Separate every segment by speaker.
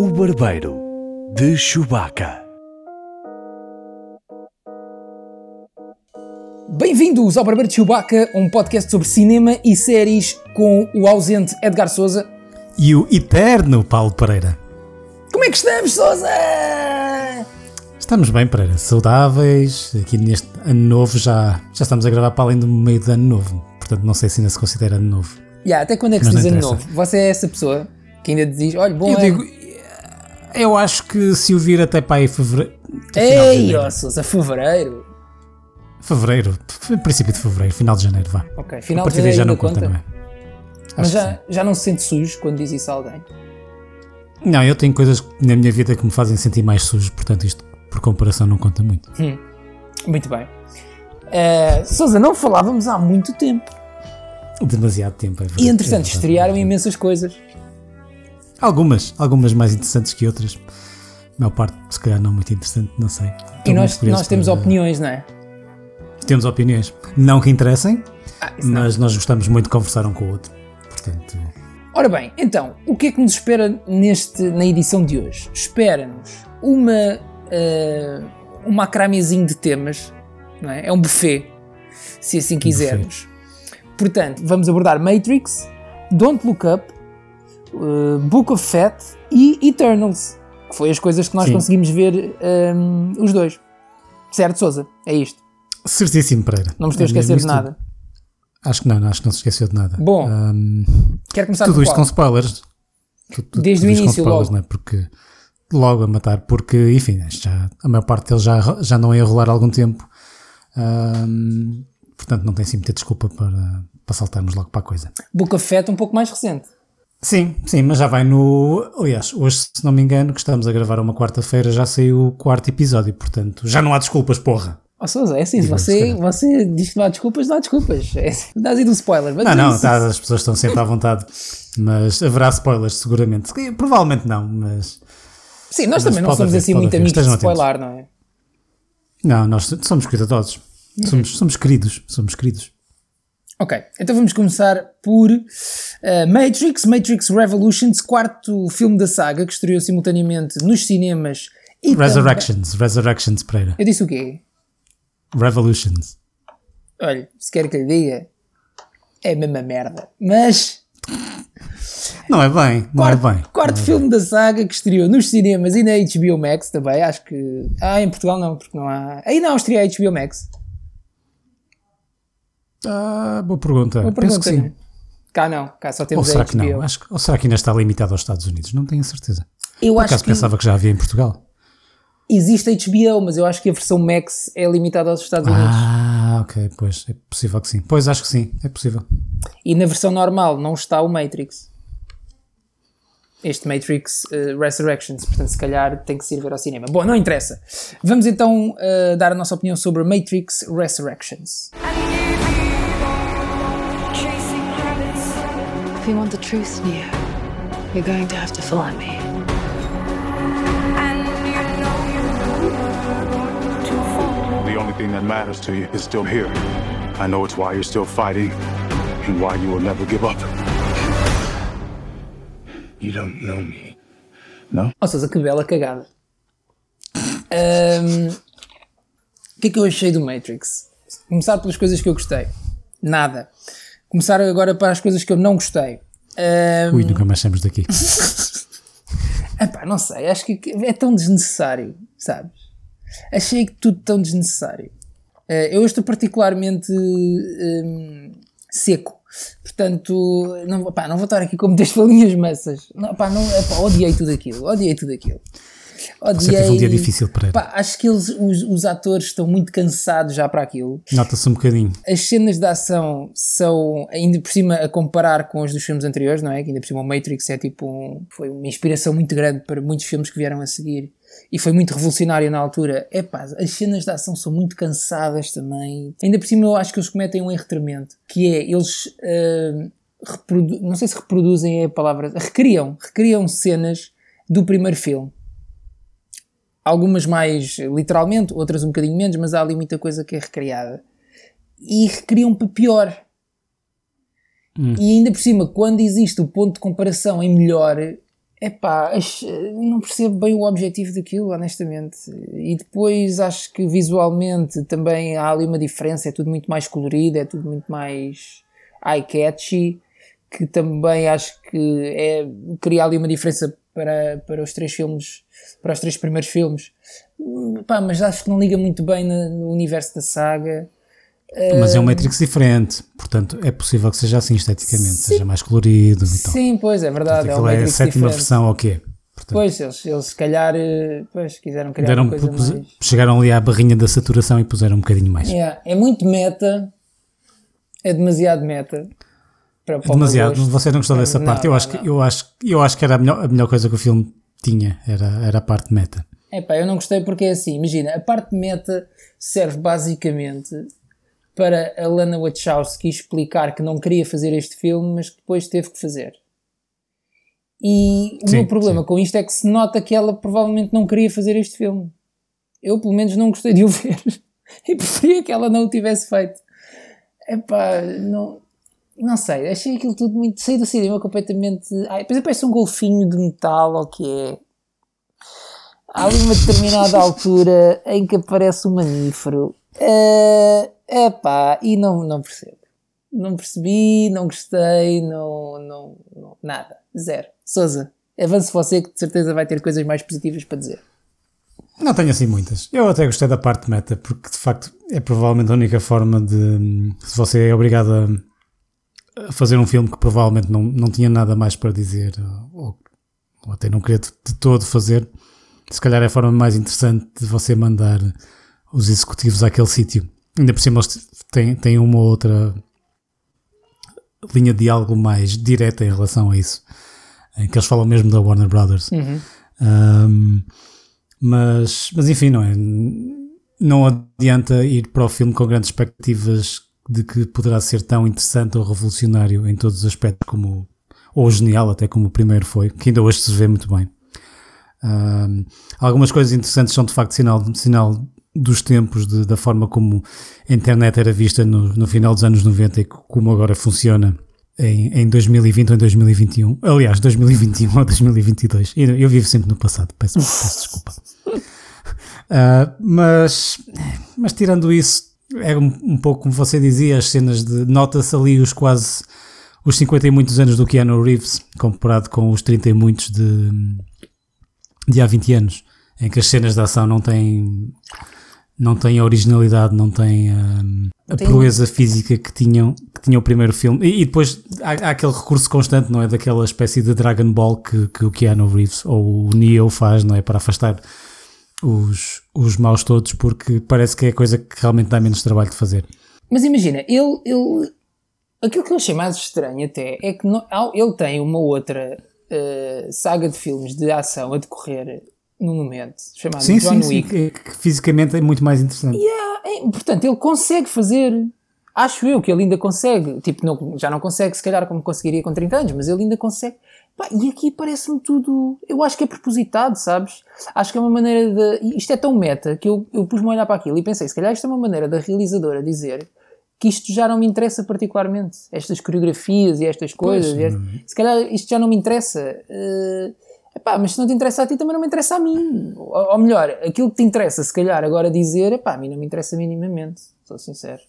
Speaker 1: O Barbeiro de Chewbacca.
Speaker 2: Bem-vindos ao Barbeiro de Chewbacca, um podcast sobre cinema e séries com o ausente Edgar Souza.
Speaker 3: E o eterno Paulo Pereira.
Speaker 2: Como é que estamos, Souza?
Speaker 3: Estamos bem, Pereira, saudáveis. Aqui neste ano novo já, já estamos a gravar para além do meio do ano novo. Portanto, não sei se ainda se considera ano novo.
Speaker 2: Yeah, até quando é que se
Speaker 3: Mas
Speaker 2: diz
Speaker 3: não
Speaker 2: ano novo? Você é essa pessoa que ainda diz, olha, bom
Speaker 3: Eu
Speaker 2: ano.
Speaker 3: digo, eu acho que se o vir até para aí fevereiro.
Speaker 2: Ei, ó Souza, fevereiro.
Speaker 3: Fevereiro, princípio de fevereiro, final de janeiro, vá.
Speaker 2: Ok, final de
Speaker 3: partir
Speaker 2: janeiro
Speaker 3: já não conta,
Speaker 2: conta.
Speaker 3: não é?
Speaker 2: Mas já, já não se sente sujo quando diz isso a alguém?
Speaker 3: Não, eu tenho coisas na minha vida que me fazem sentir mais sujo, portanto isto por comparação não conta muito.
Speaker 2: Muito bem. Eh, Souza, não falávamos há muito tempo.
Speaker 3: Demasiado tempo, é verdade.
Speaker 2: E entretanto,
Speaker 3: É
Speaker 2: estrearam imensas coisas.
Speaker 3: Algumas, algumas mais interessantes que outras. A maior parte, se calhar, não muito interessante, não sei.
Speaker 2: E
Speaker 3: Estou
Speaker 2: nós,
Speaker 3: muito curioso
Speaker 2: nós temos
Speaker 3: para-
Speaker 2: opiniões, não é?
Speaker 3: Temos opiniões. Não que interessem,
Speaker 2: Ah, isso não.
Speaker 3: mas nós gostamos muito de conversar um com o outro. Portanto,
Speaker 2: Ora bem, então, o que é que nos espera neste, na edição de hoje? Espera-nos uma, eh, um macramezinho de temas, não é? É um buffet, se assim quisermos. Portanto, vamos abordar Matrix, Don't Look Up, eh, Book of Fat e Eternals, que foi as coisas que nós
Speaker 3: Sim.
Speaker 2: conseguimos ver ehm, os dois. Certo, Souza? É isto.
Speaker 3: certíssimo, Pereira.
Speaker 2: Não me estou a esquecer de nada.
Speaker 3: tudo. Acho que não, não, acho que não se esqueceu de nada.
Speaker 2: Bom,
Speaker 3: Ahm,
Speaker 2: Quero começar
Speaker 3: tudo isto
Speaker 2: qual?
Speaker 3: com spoilers. Tu- tu-
Speaker 2: Desde o início,
Speaker 3: com spoilers,
Speaker 2: logo.
Speaker 3: não é? Porque logo a matar, porque, enfim, isto já, a maior parte deles já, já não ia rolar há algum tempo. Ahm, portanto, não tem assim muita desculpa para, para saltarmos logo para a coisa.
Speaker 2: Book of Fat um pouco mais recente.
Speaker 3: Sim, sim, mas já vai no. Aliás, hoje, se não me engano, que estamos a gravar uma quarta-feira, já saiu o quarto episódio, portanto, já não há desculpas, porra.
Speaker 2: Ó Sousa, é assim, você, você diz que não há desculpas, não há desculpas. É, assim, dás aí do spoiler. Mas
Speaker 3: Não, não,
Speaker 2: isso.
Speaker 3: tá, as pessoas estão sempre à vontade, mas haverá spoilers, seguramente. Se- Provavelmente não, mas.
Speaker 2: Sim, nós
Speaker 3: mas
Speaker 2: também não somos
Speaker 3: haver,
Speaker 2: assim muito
Speaker 3: haver,
Speaker 2: amigos de
Speaker 3: estejam
Speaker 2: spoiler, não é?
Speaker 3: Não, nós somos cuidadosos. Somos, somos queridos, somos queridos.
Speaker 2: Ok, então vamos começar por eh, Matrix, Matrix Revolutions, quarto filme da saga que estreou simultaneamente nos cinemas e também-
Speaker 3: Resurrections, Resurrections, Pereira.
Speaker 2: Eu disse o quê?
Speaker 3: Revolutions.
Speaker 2: Olha, se quer que lhe diga, é a mesma merda. Mas
Speaker 3: Não é bem, não
Speaker 2: quarto,
Speaker 3: é bem.
Speaker 2: quarto
Speaker 3: é
Speaker 2: filme da saga que estreou nos cinemas e na HBO Max também, acho que... Ah, em Portugal não, porque não há... Aí na Áustria há HBO Max.
Speaker 3: Ah, boa pergunta.
Speaker 2: Uma
Speaker 3: Penso
Speaker 2: pergunta,
Speaker 3: que sim.
Speaker 2: né? Cá não, cá só
Speaker 3: Ou
Speaker 2: temos
Speaker 3: será
Speaker 2: a
Speaker 3: que
Speaker 2: HBO.
Speaker 3: não? Acho, que- ou será que ainda está limitado aos Estados Unidos? Não tenho a certeza.
Speaker 2: Eu
Speaker 3: Por
Speaker 2: acho
Speaker 3: acaso
Speaker 2: que
Speaker 3: pensava que já havia em Portugal.
Speaker 2: existe HBO, mas eu acho que a versão Max é limitada aos Estados Unidos.
Speaker 3: Ah, ok, pois é possível que sim. Pois acho que sim, é possível.
Speaker 2: E na versão normal não está o Matrix. Este Matrix eh, Resurrections, portanto, se calhar tem que se ir ver ao cinema. Bom, não interessa. Vamos então eh, dar a nossa opinião sobre Matrix Resurrections.
Speaker 4: You want the truth, Neo, you're going to have to follow me.
Speaker 5: The only thing that matters to you is still here. I know it's why you're still fighting and why you will never give up. You don't know me. No?
Speaker 2: Ou seja, que bela cagada. Ahm, O que é que eu achei do Matrix? Começar pelas coisas que eu gostei. Nada. Começar agora para as coisas que eu não gostei. Ahm,
Speaker 3: Ui, nunca mais saímos daqui.
Speaker 2: Epá, não sei, acho que é tão desnecessário, sabes? Achei que tudo tão desnecessário. Eh, eu estou particularmente hum, seco, portanto, não, epá, não vou estar aqui com muitas falinhas maças. Não, epá, não, epá, odiei tudo aquilo, odiei tudo aquilo.
Speaker 3: Você teve um dia difícil, Pereira.
Speaker 2: Epá, acho que eles, os, os atores estão muito cansados já para aquilo
Speaker 3: Nota-se um bocadinho.
Speaker 2: as cenas de ação são, ainda por cima, a comparar com as dos filmes anteriores, não é? Que ainda por cima o Matrix é tipo um, foi uma inspiração muito grande para muitos filmes que vieram a seguir e foi muito revolucionário na altura. É pá, as cenas de ação são muito cansadas também. Ainda por cima, eu acho que eles cometem um erro tremendo, que é eles. reprodu- não sei se reproduzem é a palavra, recriam, recriam cenas do primeiro filme. Algumas mais literalmente, outras um bocadinho menos, mas há ali muita coisa que é recriada e recriam para pior. E ainda por cima, quando existe o ponto de comparação em melhor, Epá, ach- não percebo bem o objetivo daquilo, honestamente. E depois acho que visualmente também há ali uma diferença, é tudo muito mais colorido, é tudo muito mais eye-catchy, que também acho que é, cria ali uma diferença para, para os três filmes, para os três primeiros filmes. Hum, Pá, mas acho que não liga muito bem no universo da saga.
Speaker 3: Mas é um Matrix diferente, portanto é possível que seja assim esteticamente,
Speaker 2: Sim.
Speaker 3: seja mais colorido e tal.
Speaker 2: Sim, pois é verdade, é
Speaker 3: Aquilo
Speaker 2: uma
Speaker 3: é a sétima
Speaker 2: diferente.
Speaker 3: versão ou quê? Portanto,
Speaker 2: Pois, eles, eles se calhar eh, pois, quiseram criar
Speaker 3: deram,
Speaker 2: coisa
Speaker 3: pus-
Speaker 2: mais...
Speaker 3: chegaram ali à barrinha da saturação e puseram um bocadinho mais.
Speaker 2: Yeah, é muito meta, é demasiado meta. Para, para o
Speaker 3: Demasiado, você não gostou dessa
Speaker 2: Não,
Speaker 3: parte. Eu
Speaker 2: não,
Speaker 3: acho, que, eu, acho, eu acho que era a melhor, a melhor coisa que o filme tinha, era, era a parte meta.
Speaker 2: Epá, eu não gostei porque é assim, imagina, a parte meta serve basicamente para a Lana Wachowski explicar que não queria fazer este filme, mas que depois teve que fazer. E o
Speaker 3: Sim,
Speaker 2: meu problema
Speaker 3: sim.
Speaker 2: com isto é que se nota que ela provavelmente não queria fazer este filme. Eu, pelo menos, não gostei de o ver. e preferia que ela não o tivesse feito. Epá, não, não sei, achei aquilo tudo muito. Saí do cinema completamente. Ai, depois parece um golfinho de metal, ou que é. Há ali uma determinada altura em que aparece um mamífero. É epá, e não, não percebo. Não percebi, não gostei, não, não, não- nada. Zero. Souza, avance você que de certeza vai ter coisas mais positivas para dizer.
Speaker 3: Não tenho assim muitas. Eu até gostei da parte meta, porque de facto é provavelmente a única forma de. Se você é obrigado a, fazer um filme que provavelmente não, não tinha nada mais para dizer, ou, ou até não queria de, de todo fazer, se calhar é a forma mais interessante de você mandar os executivos àquele sítio. Ainda por cima eles têm, têm uma ou outra linha de diálogo mais direta em relação a isso, em que eles falam mesmo da Warner Brothers. Um, mas, mas enfim, não é? Não adianta ir para o filme com grandes expectativas de que poderá ser tão interessante ou revolucionário em todos os aspectos como, ou genial até como o primeiro foi, que ainda hoje se vê muito bem. Um, algumas coisas interessantes são de facto sinal, sinal dos tempos, de- da forma como a internet era vista no, no final dos anos 90 e como agora funciona em, em 2020 ou em 2021. Aliás, 2021 ou 2022. Eu, eu vivo sempre no passado, peço, peço desculpa. Ah, mas, mas tirando isso, é um, um pouco como você dizia, as cenas de. Nota-se ali os quase. os 50 e muitos anos do Keanu Reeves, comparado com os 30 e muitos de, de há 20 anos, em que as cenas de ação não têm. não têm a originalidade, não têm hum, a
Speaker 2: Tem-
Speaker 3: proeza física que tinham, que tinha o primeiro filme. E, e depois há, há aquele recurso constante, não é? Daquela espécie de Dragon Ball que, que o Keanu Reeves ou o Neo faz, não é? Para afastar os, os maus todos, porque parece que é a coisa que realmente dá menos trabalho de fazer.
Speaker 2: Mas imagina, ele, ele. Aquilo que eu achei mais estranho até é que não- ele tem uma outra eh, saga de filmes de ação a decorrer no momento, chamado
Speaker 3: Sim,
Speaker 2: John
Speaker 3: sim, sim,
Speaker 2: Wick.
Speaker 3: que, que fisicamente é muito mais interessante.
Speaker 2: É, portanto, ele consegue fazer. Acho eu que ele ainda consegue. Tipo, não- já não consegue, se calhar, como conseguiria com 30 anos, mas ele ainda consegue. Pá, e aqui parece-me tudo. Eu acho que é propositado, sabes? Acho que é uma maneira de. Isto é tão meta que eu, eu pus-me a olhar para aquilo e pensei, se calhar isto é uma maneira da realizadora dizer que isto já não me interessa particularmente. Estas coreografias e estas coisas. e este- Se calhar isto já não me interessa. Eh, epá, mas se não te interessa a ti, também não me interessa a mim. Ou, ou melhor, aquilo que te interessa, se calhar, agora dizer, epá, a mim não me interessa minimamente. Sou sincero.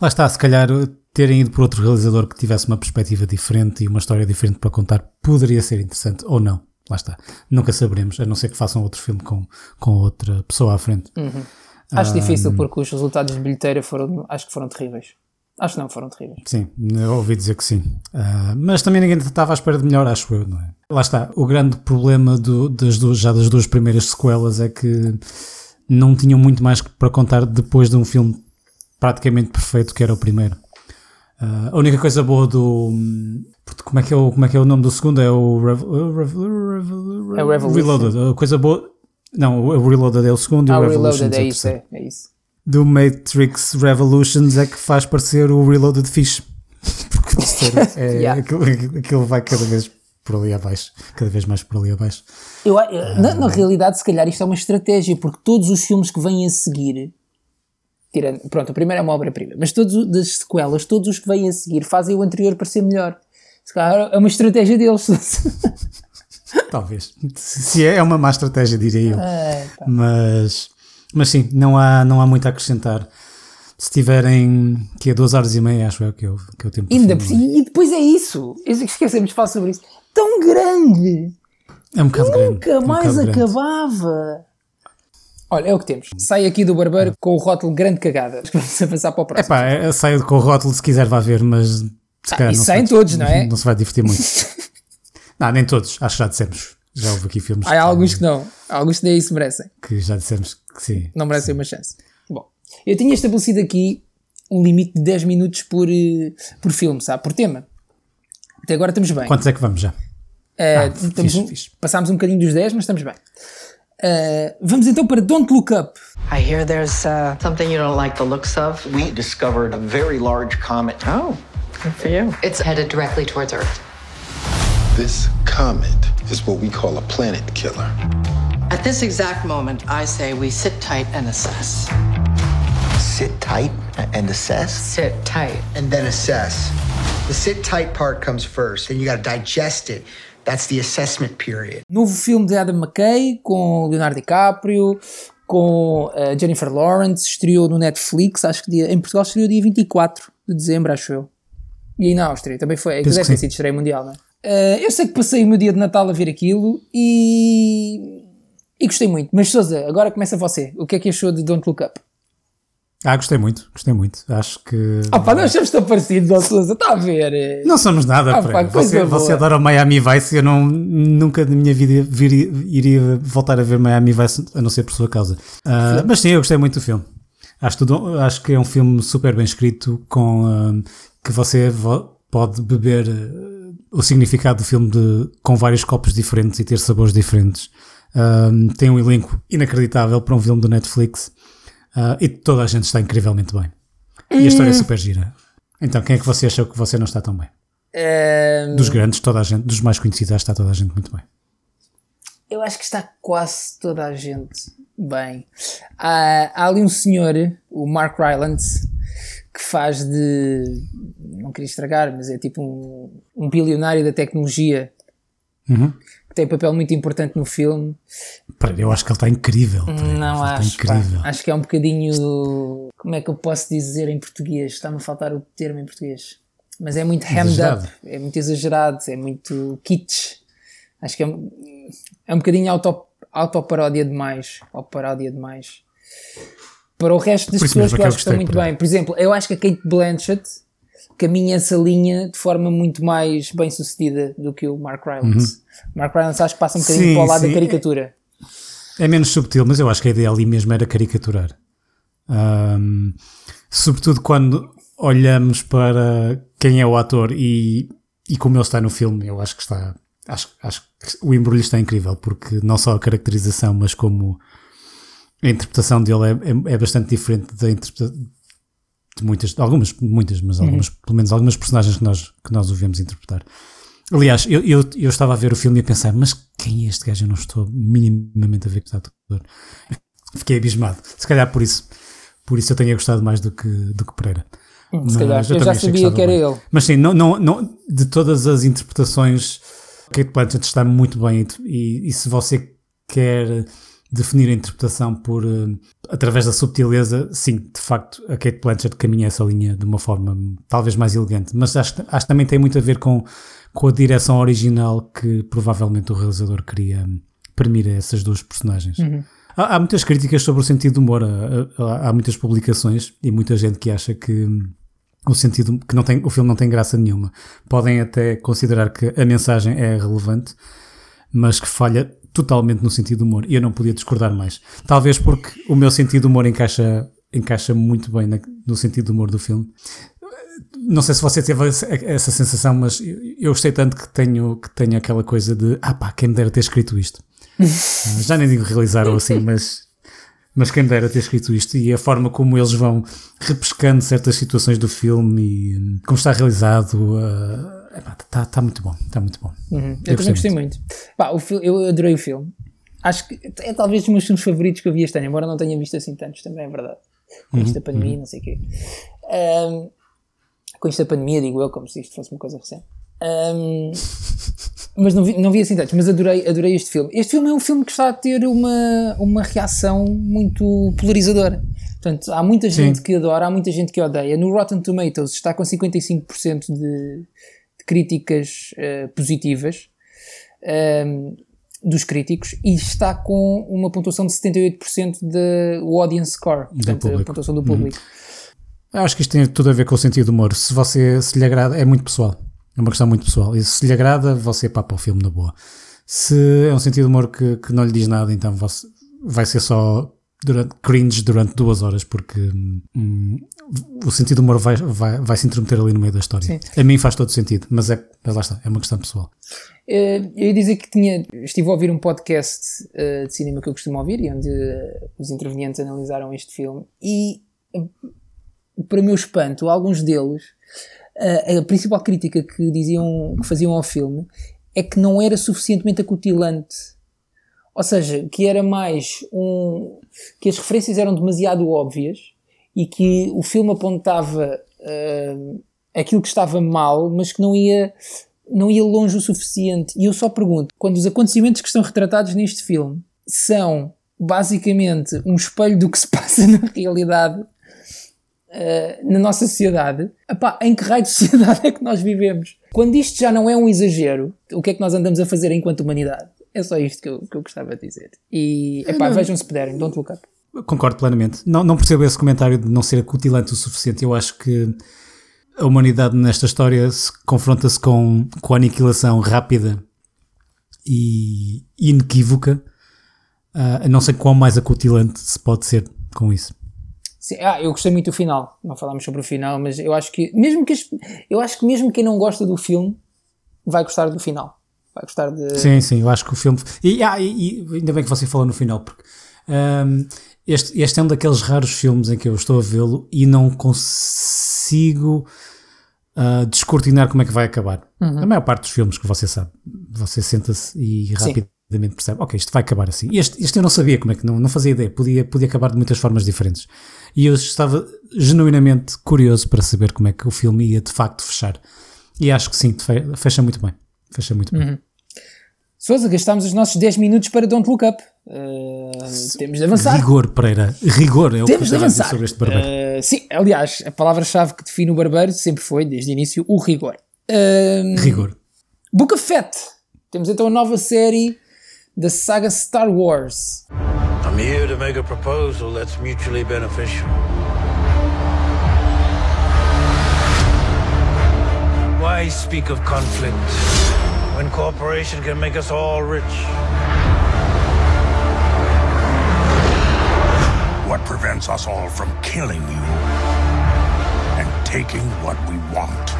Speaker 3: Lá está, se calhar terem ido por outro realizador que tivesse uma perspectiva diferente e uma história diferente para contar poderia ser interessante ou não. Lá está. Nunca saberemos, a não ser que façam outro filme com, com outra pessoa à frente.
Speaker 2: Acho difícil porque os resultados de bilheteira foram, acho que foram terríveis. Acho que não, foram terríveis.
Speaker 3: Sim, eu ouvi dizer que sim. Ah, mas também ninguém estava à espera de melhor, acho eu, não é? Lá está. O grande problema do- das duas, já das duas primeiras sequelas é que não tinham muito mais para contar depois de um filme praticamente perfeito que era o primeiro. Ah, a única coisa boa do. Como é, que é o, como é que é o nome do segundo? É o. Rev- uh, Rev- Rev-
Speaker 2: É o Revolution.
Speaker 3: Reloaded. A coisa boa. Não, o Reloaded é o segundo e
Speaker 2: Ah,
Speaker 3: o
Speaker 2: o
Speaker 3: Revolution
Speaker 2: Reloaded,
Speaker 3: é
Speaker 2: é
Speaker 3: o
Speaker 2: isso, é, é isso.
Speaker 3: do Matrix Revolutions é que faz parecer o Reloaded Fish. Porque é,
Speaker 2: Yeah.
Speaker 3: aquilo, aquilo vai cada vez por ali abaixo. Cada vez mais por ali abaixo.
Speaker 2: Eu, eu- na, na realidade, se calhar isto é uma estratégia, porque todos os filmes que vêm a seguir, tirando, pronto, a primeira é uma obra-prima, mas todos os- das sequelas, todos os que vêm a seguir fazem o anterior parecer melhor. Se calhar é uma estratégia deles.
Speaker 3: Talvez. Se é, é uma má estratégia, diria eu.
Speaker 2: É, pá.
Speaker 3: Mas, mas sim, não há, não há muito a acrescentar. Se tiverem que é duas horas e meia, acho eu que eu, que eu tempo do
Speaker 2: Ainda cima. E depois é isso. Esquecemos de falar sobre isso. Tão grande!
Speaker 3: É um bocado grande.
Speaker 2: Nunca
Speaker 3: é um
Speaker 2: mais
Speaker 3: bocado grande.
Speaker 2: acabava. Olha, é o que temos. Sai aqui do barbeiro com o rótulo grande cagada. Vamos avançar para o próximo.
Speaker 3: Epá, é, saio com o rótulo se quiser vá ver, mas se calhar
Speaker 2: e
Speaker 3: não
Speaker 2: saem todos, não é?
Speaker 3: Não se vai divertir muito. não, nem todos, acho que já dissemos. Já houve aqui filmes
Speaker 2: Há alguns que não. Há alguns que nem isso merecem.
Speaker 3: que já dissemos que sim.
Speaker 2: Não merecem uma chance. Bom, eu tinha estabelecido aqui um limite de 10 minutos por, eh, por filme, sabe? Por tema. Até agora estamos bem.
Speaker 3: Quantos é que vamos já?
Speaker 2: Eh,
Speaker 3: Ah,
Speaker 2: estamos
Speaker 3: fixe,
Speaker 2: um-
Speaker 3: fixe.
Speaker 2: Passámos um bocadinho dos 10, mas estamos bem. Eh, vamos então para Don't Look Up.
Speaker 6: I hear there's uh, something you don't like the looks of.
Speaker 7: We discovered a very large comet.
Speaker 6: Oh, good for you.
Speaker 4: It's headed directly towards Earth.
Speaker 8: This comet is what we call a planet killer.
Speaker 6: At this exact moment, I say we sit tight and assess.
Speaker 7: Sit tight and assess.
Speaker 4: Sit tight.
Speaker 9: and then assess. The sit tight part comes first, then you got to digest it. That's the assessment period.
Speaker 2: Novo filme de Adam McKay com Leonardo DiCaprio, com eh, Jennifer Lawrence, estreou no Netflix, acho que dia, em Portugal estreou dia 24 de dezembro, acho eu. E aí na Áustria também foi,
Speaker 3: Penso
Speaker 2: deve
Speaker 3: que
Speaker 2: ter sido estreia mundial, não é? Eh, eu sei que passei o meu dia de Natal a ver aquilo e. e gostei muito. Mas Souza, agora começa você. O que é que achou de Don't Look Up?
Speaker 3: Ah, gostei muito, gostei muito. Acho que.
Speaker 2: Ah pá, nós somos tão parecidos, ó Souza, está a ver?
Speaker 3: Não somos nada,
Speaker 2: Ah, pá,
Speaker 3: você, você adora o Miami Vice eu não, nunca na minha vida viria- iria voltar a ver Miami Vice a não ser por sua causa. Ah, mas sim, eu gostei muito do filme. Acho, tudo, acho que é um filme super bem escrito, com ah, que você vo- pode beber ah, o significado do filme de, com vários copos diferentes e ter sabores diferentes. Tem um elenco inacreditável para um filme do Netflix ah, e toda a gente está incrivelmente bem. E a história é super gira. Então, quem é que você achou que você não está tão bem?
Speaker 2: Eh,
Speaker 3: Dos grandes, toda a gente, dos mais conhecidos, está toda a gente muito bem.
Speaker 2: Eu acho que está quase toda a gente bem. Há, há ali um senhor, o Mark Rylance, que faz de. Não queria estragar, mas é tipo um, um bilionário da tecnologia
Speaker 3: Uhum.
Speaker 2: que tem um papel muito importante no filme.
Speaker 3: Eu acho que ele está incrível.
Speaker 2: Não
Speaker 3: ele
Speaker 2: acho.
Speaker 3: Incrível.
Speaker 2: Acho que é um bocadinho. Como é que eu posso dizer em português? Está-me a faltar o termo em português. Mas é muito hammed up, é muito exagerado, é muito kitsch. Acho que é, um- é um bocadinho auto, autoparódia demais. Ou paródia demais. Para o resto das pessoas
Speaker 3: é
Speaker 2: que eu acho que estão muito bem. Por exemplo, eu acho que a Kate Blanchett caminha essa linha de forma muito mais bem sucedida do que o Mark Rylance. Mark Rylance acho que passa um bocadinho
Speaker 3: Uhum. Sim,
Speaker 2: para o lado
Speaker 3: sim.
Speaker 2: da caricatura.
Speaker 3: É menos subtil, mas eu acho que a ideia ali mesmo era caricaturar. Ahm, sobretudo quando olhamos para quem é o ator e, e como ele está no filme, eu acho que está. Acho, acho que o embrulho está incrível, porque não só a caracterização, mas como a interpretação dele é, é, é bastante diferente da interpretação de muitas, algumas, muitas, mas algumas, pelo menos algumas personagens que nós, que nós o vemos interpretar. Aliás, eu, eu, eu estava a ver o filme e a pensar, mas quem é este gajo? Eu não estou minimamente a ver que está ator. Fiquei abismado. Se calhar por isso, por isso eu tenha gostado mais do que, do que Pereira.
Speaker 2: Se calhar,
Speaker 3: Mas
Speaker 2: eu já sabia
Speaker 3: estava
Speaker 2: que era
Speaker 3: bem.
Speaker 2: ele.
Speaker 3: Mas sim, não, não, não, de todas as interpretações, Kate Blanchett está muito bem e, e se você quer definir a interpretação por eh, através da subtileza, sim, de facto, a Kate Blanchett caminha essa linha de uma forma talvez mais elegante, mas acho, que- acho que também tem muito a ver com, com a direção original que provavelmente o realizador queria hum, premir a essas duas personagens. Há, há muitas críticas sobre o sentido do humor, há, há- há muitas publicações e muita gente que acha que hum, o sentido que não tem, o filme não tem graça nenhuma. Podem até considerar que a mensagem é relevante, mas que falha totalmente no sentido do humor. E eu não podia discordar mais. Talvez porque o meu sentido do humor encaixa, encaixa muito bem na- no sentido do humor do filme. Não sei se você teve essa, sensação, mas eu, gostei tanto que tenho, que tenho aquela coisa de ah pá, quem me dera ter escrito isto. Já nem digo realizar ou assim, mas, mas quem me dera ter escrito isto e a forma como eles vão repescando certas situações do filme e como está realizado, está tá muito bom, está muito bom.
Speaker 2: Uhum. Eu, também gostei muito. Pá, o eu adorei o filme. Acho que é talvez dos meus filmes favoritos que eu vi este ano, embora não tenha visto assim tantos, também é verdade. Com isto da pandemia, não sei o quê. Ahm, com isto da pandemia, digo eu, como se isto fosse uma coisa recente. Ahm, mas não vi, não vi assim tantos, mas adorei, adorei este filme. Este filme é um filme que está a ter uma, uma reação muito polarizadora. Portanto, há muita gente que adora, há muita gente que odeia. No Rotten Tomatoes está com 55% de, de críticas eh, positivas ehm, dos críticos e está com uma pontuação de 78% de o audience score, portanto, a
Speaker 3: público.
Speaker 2: pontuação do público.
Speaker 3: Eu acho que isto tem tudo a ver com o sentido do humor. Se você se lhe agrada, é muito pessoal. É uma questão muito pessoal. E se lhe agrada, você papa o filme na boa. Se é um sentido de humor que, que não lhe diz nada, então você, vai ser só durante, cringe durante duas horas, porque hum, o sentido do humor vai, vai, vai se intrometer ali no meio da história.
Speaker 2: Sim.
Speaker 3: A mim faz todo sentido, mas é, lá está, é uma questão pessoal.
Speaker 2: Eh, Eu ia dizer que tinha, estive a ouvir um podcast eh, de cinema que eu costumo ouvir e onde eh, os intervenientes analisaram este filme e, eh, para meu espanto, alguns deles, a principal crítica que diziam, que faziam ao filme é que não era suficientemente acutilante. Ou seja, que era mais um. que as referências eram demasiado óbvias e que o filme apontava eh, aquilo que estava mal, mas que não ia não ia longe o suficiente. E eu só pergunto, quando os acontecimentos que estão retratados neste filme são basicamente um espelho do que se passa na realidade eh, na nossa sociedade, epá, em que raio de sociedade é que nós vivemos? Quando isto já não é um exagero, o que é que nós andamos a fazer enquanto humanidade? É só isto que eu, que eu gostava de dizer. E, epá,
Speaker 3: não.
Speaker 2: vejam se puderem, don't look up.
Speaker 3: Concordo plenamente. Não, não percebo esse comentário de não ser acutilante o suficiente. Eu acho que a humanidade nesta história se confronta-se com, com a aniquilação rápida e inequívoca. Ah, não sei quão mais acutilante se pode ser com isso.
Speaker 2: Sim, ah, eu gostei muito do final. Não falámos sobre o final, mas eu acho que mesmo que as- eu acho que mesmo quem não gosta do filme vai gostar do final. Vai gostar de
Speaker 3: Sim, sim, eu acho que o filme. E, ah, e- e ainda bem que você falou no final, porque ahm, este, este é um daqueles raros filmes em que eu estou a vê-lo e não consigo ah, descortinar como é que vai acabar.
Speaker 2: Uhum.
Speaker 3: A maior parte dos filmes que você sabe, você senta-se e rapidamente percebe, ok, isto vai acabar assim. Este, este eu não sabia como é que, não, não fazia ideia, podia, podia acabar de muitas formas diferentes. E eu estava genuinamente curioso para saber como é que o filme ia de facto fechar. E acho que sim, fe- fecha muito bem. Fecha muito bem.
Speaker 2: Uhum. Sousa, gastámos os nossos 10 minutos para Don't Look Up. Uh, temos de avançar.
Speaker 3: Rigor, Pereira. Rigor é o que eu
Speaker 2: Temos de
Speaker 3: tenho a dizer
Speaker 2: avançar.
Speaker 3: sobre este barbeiro.
Speaker 2: Uh, sim, aliás, a palavra-chave que define o barbeiro sempre foi, desde o início, o rigor. Uh,
Speaker 3: Rigor.
Speaker 2: Book of Fett. Temos então a nova série da saga Star Wars.
Speaker 10: I'm here to make a proposal that's mutually beneficial. Why speak of conflict when cooperation can make us all rich?
Speaker 11: What prevents us all from killing you and taking what we want?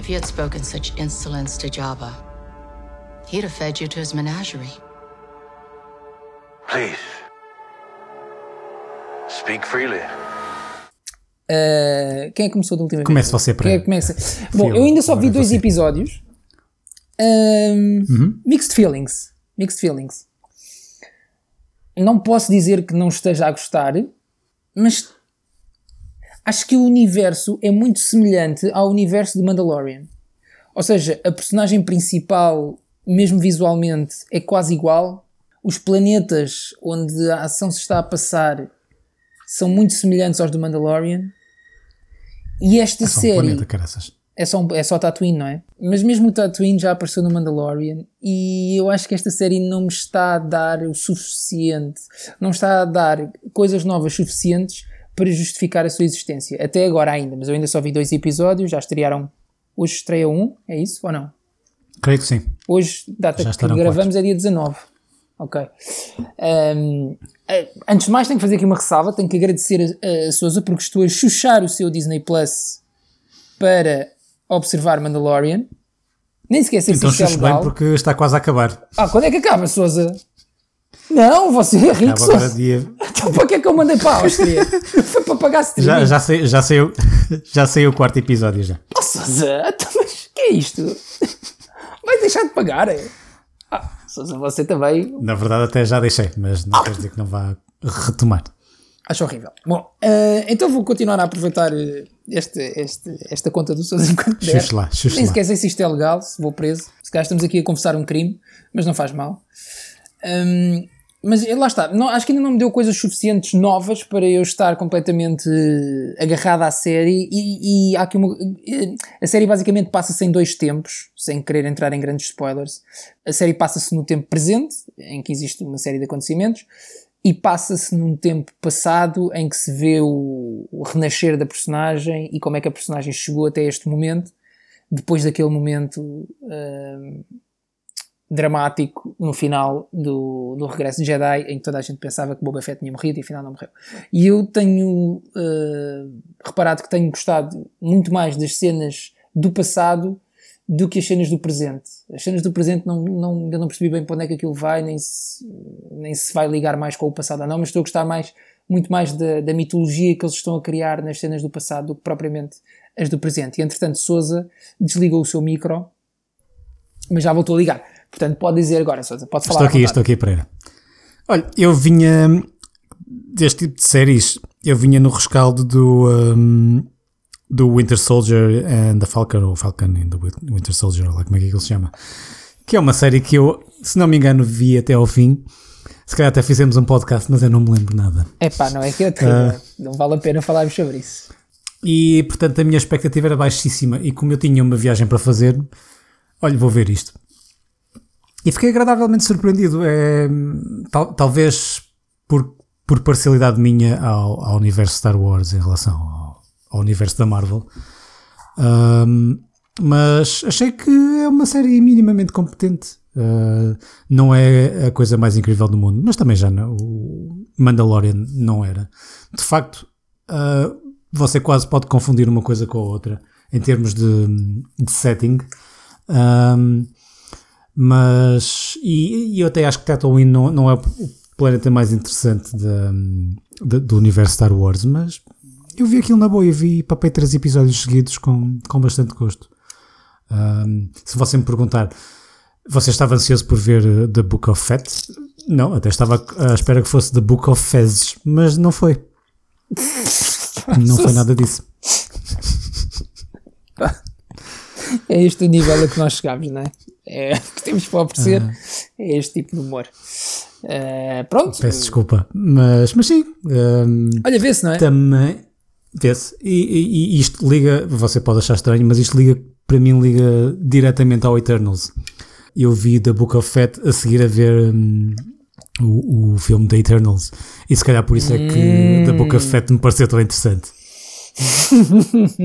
Speaker 12: If you had spoken such insolence to Jabba, he'd have fed you to his menagerie.
Speaker 10: Please. Speak freely.
Speaker 2: Uh, quem é que começou da última vez?
Speaker 3: Comece você,
Speaker 2: Quem é que começa? Bom, eu ainda só vi dois
Speaker 3: você.
Speaker 2: episódios. Um,
Speaker 3: Uhum.
Speaker 2: Mixed feelings. Mixed feelings. Não posso dizer que não esteja a gostar, mas acho que o universo é muito semelhante ao universo de Mandalorian. Ou seja, a personagem principal, mesmo visualmente, é quase igual. Os planetas onde a ação se está a passar são muito semelhantes aos do Mandalorian. E esta
Speaker 3: É só um
Speaker 2: série.
Speaker 3: planeta, caraças.
Speaker 2: É só, um- é só Tatooine, não é? Mas mesmo o Tatooine já apareceu no Mandalorian e eu acho que esta série não me está a dar o suficiente, não está a dar coisas novas suficientes para justificar a sua existência. Até agora ainda, mas eu ainda só vi dois episódios, já estrearam. Hoje estreia um, é isso ou não?
Speaker 3: Creio que sim.
Speaker 2: Hoje, data
Speaker 3: Já
Speaker 2: que gravamos, é dia 19. Ok. Um, antes de mais, tenho que fazer aqui uma ressalva. Tenho que agradecer a, a Sousa porque estou a chuchar o seu Disney Plus para observar Mandalorian. Nem sequer sei
Speaker 3: Então
Speaker 2: se isso é
Speaker 3: chucho bem
Speaker 2: legal.
Speaker 3: porque está quase a acabar.
Speaker 2: Ah, quando é que acaba, Sousa? Não, você é rico,
Speaker 3: Acaba agora
Speaker 2: Sousa.
Speaker 3: dia.
Speaker 2: Então para que é que eu mandei para a Áustria? Foi para pagar streaming.
Speaker 3: Já, já, sei, já, saiu, já saiu o quarto episódio já.
Speaker 2: Oh, Sousa, então, mas que é isto? Vai deixar de pagar? é? Ah, você também
Speaker 3: Na verdade até já deixei, mas não quer dizer que não vá retomar.
Speaker 2: Acho horrível. Bom, eh, então vou continuar a aproveitar eh, este, este, esta conta do Sousa enquanto der.
Speaker 3: Xuxa lá, xuxa
Speaker 2: Nem sequer sei se isto é legal, se vou preso. Se calhar estamos aqui a confessar um crime, mas não faz mal. Hum, mas eh, lá está, não, acho que ainda não me deu coisas suficientes novas para eu estar completamente eh, agarrado à série. E, e há aqui uma, eh, a série basicamente passa-se em dois tempos, sem querer entrar em grandes spoilers. A série passa-se no tempo presente, em que existe uma série de acontecimentos, e passa-se num tempo passado em que se vê o, o renascer da personagem e como é que a personagem chegou até este momento, depois daquele momento hum, dramático no final do, do Regresso de Jedi, em que toda a gente pensava que Boba Fett tinha morrido e afinal não morreu. E eu tenho uh, reparado que tenho gostado muito mais das cenas do passado do que as cenas do presente. As cenas do presente não, não, ainda não percebi bem para onde é que aquilo vai, nem se, nem se vai ligar mais com o passado ou não, mas estou a gostar mais, muito mais da, da mitologia que eles estão a criar nas cenas do passado do que propriamente as do presente. E entretanto, Souza desligou o seu micro, mas já voltou a ligar. Portanto, pode dizer agora, Sousa, pode falar.
Speaker 3: Estou aqui, estou aqui, Pereira. Olha, eu vinha deste tipo de séries, eu vinha no rescaldo do, um, do Winter Soldier and the Falcon, ou Falcon and the Winter Soldier, ou lá como é que ele se chama. Que é uma série que eu, se não me engano, vi até ao fim. Se calhar até fizemos um podcast, mas eu não me lembro nada.
Speaker 2: É pá, não é que é terrível.
Speaker 3: Ah.
Speaker 2: Não vale a pena falarmos sobre isso.
Speaker 3: E portanto a minha expectativa era baixíssima. E como eu tinha uma viagem para fazer, olha, vou ver isto. E fiquei agradavelmente surpreendido. É, tal- talvez por, por parcialidade minha ao, ao universo Star Wars em relação ao, ao universo da Marvel. Ahm, mas achei que é uma série minimamente competente. Ah, não é a coisa mais incrível do mundo, mas também já não, o Mandalorian não era. De facto, ah, você quase pode confundir uma coisa com a outra em termos de, de setting. Ahm, mas e, e eu até acho que Tatooine não, não é o planeta mais interessante da- da- do universo Star Wars, mas eu vi aquilo na boa e vi papei três episódios seguidos com, com bastante gosto. Ahm, se você me perguntar, você estava ansioso por ver uh, The Book of Fett? Não, até estava à espera que fosse The Book of Fezes, mas não foi. Não foi nada disso.
Speaker 2: É este o nível a que nós chegamos, não é? É o que temos para oferecer.
Speaker 3: Ah.
Speaker 2: É este tipo de humor. Eh, pronto.
Speaker 3: Peço desculpa, mas, mas sim. ahm,
Speaker 2: Olha, vê-se, não é?
Speaker 3: Também vê-se. E, e- isto liga, você pode achar estranho, mas isto liga, para mim, liga diretamente ao Eternals. Eu vi The Book of Fett a seguir a ver hum, o, o filme The Eternals. E se calhar por isso é que
Speaker 2: Hum.
Speaker 3: The Book of Fett me pareceu tão interessante.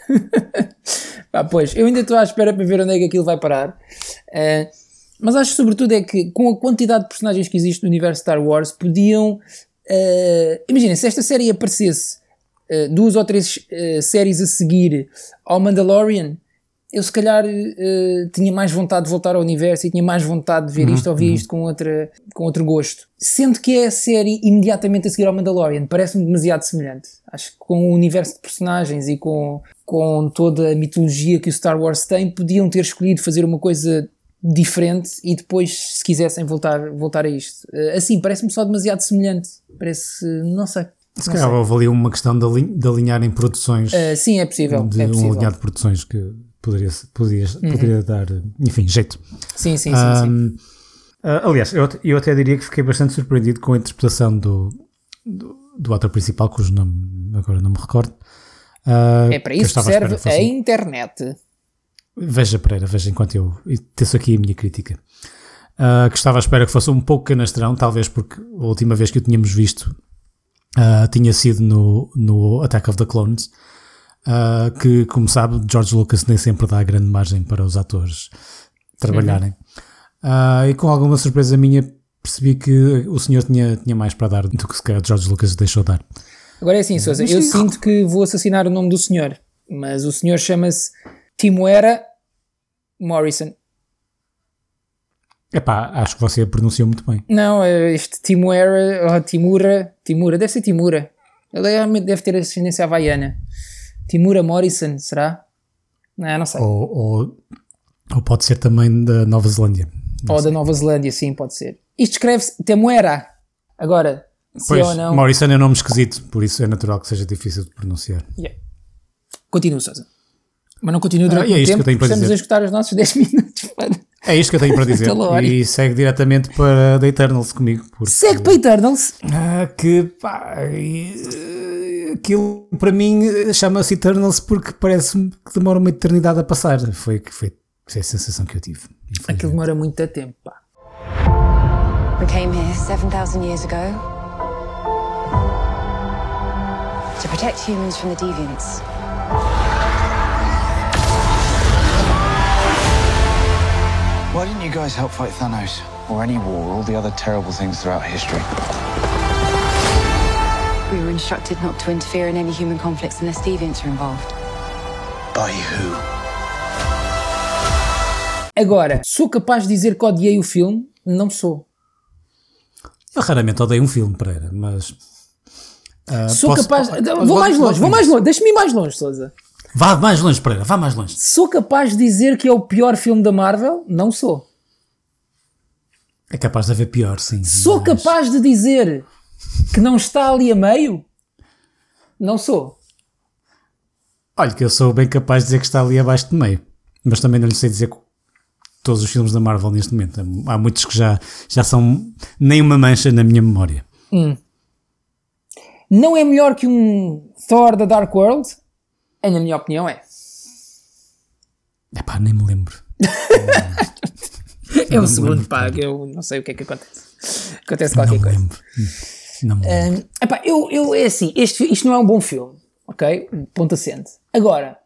Speaker 2: Pá, pois, eu ainda estou à espera para ver onde é que aquilo vai parar. Eh, mas acho sobretudo é que com a quantidade de personagens que existe no universo Star Wars, podiam. eh, Imaginem, se esta série aparecesse eh, duas ou três séries a seguir ao Mandalorian, eu se calhar eh, tinha mais vontade de voltar ao universo e tinha mais vontade de ver
Speaker 3: Uhum,
Speaker 2: isto ou ver
Speaker 3: uhum.
Speaker 2: isto com, outra, com outro gosto. Sendo que é a série imediatamente a seguir ao Mandalorian, parece-me demasiado semelhante. Acho que com o universo de personagens e com, com toda a mitologia que o Star Wars tem, podiam ter escolhido fazer uma coisa diferente e depois, se quisessem, voltar, voltar a isto. Eh, Assim, parece-me só demasiado semelhante. Parece, não sei.
Speaker 3: Se
Speaker 2: Não
Speaker 3: calhar houve ali uma questão de, alin- de alinhar em produções.
Speaker 2: Eh, sim, é possível.
Speaker 3: De
Speaker 2: é
Speaker 3: um
Speaker 2: possível.
Speaker 3: alinhado de produções que poderia, poderia,
Speaker 2: Uhum.
Speaker 3: poderia dar, enfim, jeito.
Speaker 2: Sim, sim, sim,
Speaker 3: Ahm, ah, aliás, eu, eu até diria que fiquei bastante surpreendido com a interpretação do, do, do ator principal, cujo nome agora não me recordo. Ah,
Speaker 2: É para isso que serve
Speaker 3: que fosse-
Speaker 2: a internet.
Speaker 3: Veja, Pereira, veja enquanto eu teço aqui a minha crítica. Ah, que estava à espera que fosse um pouco canastrão, talvez porque a última vez que o tínhamos visto ah, tinha sido no, no Attack of the Clones, ah, que, como sabe, George Lucas nem sempre dá grande margem para os atores trabalharem. Ah, e com alguma surpresa minha, percebi que o senhor tinha, tinha mais para dar do que se calhar George Lucas deixou dar.
Speaker 2: Agora é assim, Sousa, eu
Speaker 3: sim.
Speaker 2: sinto que vou assassinar o nome do senhor, mas o senhor chama-se Timoera Morrison.
Speaker 3: Epá, acho que você pronunciou muito bem.
Speaker 2: Não, é este Timoera, ou Timura, Timura, deve ser Timura. Ele realmente deve ter ascendência havaiana. Timura Morrison, será? Não, não sei.
Speaker 3: Ou, ou, ou pode ser também da Nova Zelândia.
Speaker 2: Ou da Nova Zelândia, sim, pode ser. Isto escreve-se Temuera. Agora, Se
Speaker 3: Pois,
Speaker 2: é ou não.
Speaker 3: Morrison é um nome esquisito, por isso é natural que seja difícil de pronunciar.
Speaker 2: Yeah. Continua, Sousa. Mas não continua durante
Speaker 3: Ah, é isto que
Speaker 2: tempo,
Speaker 3: eu tenho para dizer.
Speaker 2: escutar os nossos 10 minutos.
Speaker 3: É isto que eu tenho para dizer. E segue diretamente para The Eternals comigo. Porque,
Speaker 2: Segue para Eternals.
Speaker 3: Ah, que pá, e, aquilo para mim chama-se Eternals porque parece-me que demora uma eternidade a passar. Foi, que foi, foi a sensação que eu tive.
Speaker 2: Aquilo demora muito tempo, pá.
Speaker 13: We came here 7,000 years ago to protect humans from the deviants.
Speaker 14: Why didn't you guys help fight Thanos? Or any war, or all the other terrible things throughout history?
Speaker 13: We were instructed not to interfere in any human conflicts unless deviants are involved.
Speaker 14: By who?
Speaker 2: Agora, sou capaz de dizer que odiei o filme? Não sou.
Speaker 3: Eu raramente odeio um filme, Pereira, mas. ah,
Speaker 2: Sou
Speaker 3: posso-
Speaker 2: capaz.
Speaker 3: ah,
Speaker 2: vou mais longe, vou mais longe. Deixa-me ir mais longe, Sousa.
Speaker 3: Vá mais longe, Pereira, vá mais longe.
Speaker 2: Sou capaz de dizer que é o pior filme da Marvel? Não sou.
Speaker 3: É capaz de haver pior, sim.
Speaker 2: Sou
Speaker 3: mas-
Speaker 2: capaz de dizer que não está ali a meio? Não sou.
Speaker 3: Olha, que eu sou bem capaz de dizer que está ali abaixo de meio. Mas também não lhe sei dizer que todos os filmes da Marvel neste momento. Há muitos que já, já são nem uma mancha na minha memória.
Speaker 2: Hum. Não é melhor que um Thor da Dark World? É, na minha opinião, é.
Speaker 3: Epá, nem me lembro.
Speaker 2: É o segundo, pá, que eu não sei o que é que acontece. Acontece qualquer
Speaker 3: não
Speaker 2: coisa.
Speaker 3: lembro. Não me lembro.
Speaker 2: Hum, epá, eu, eu, é assim, este, isto não é um bom filme, ok? Ponto assente. Agora,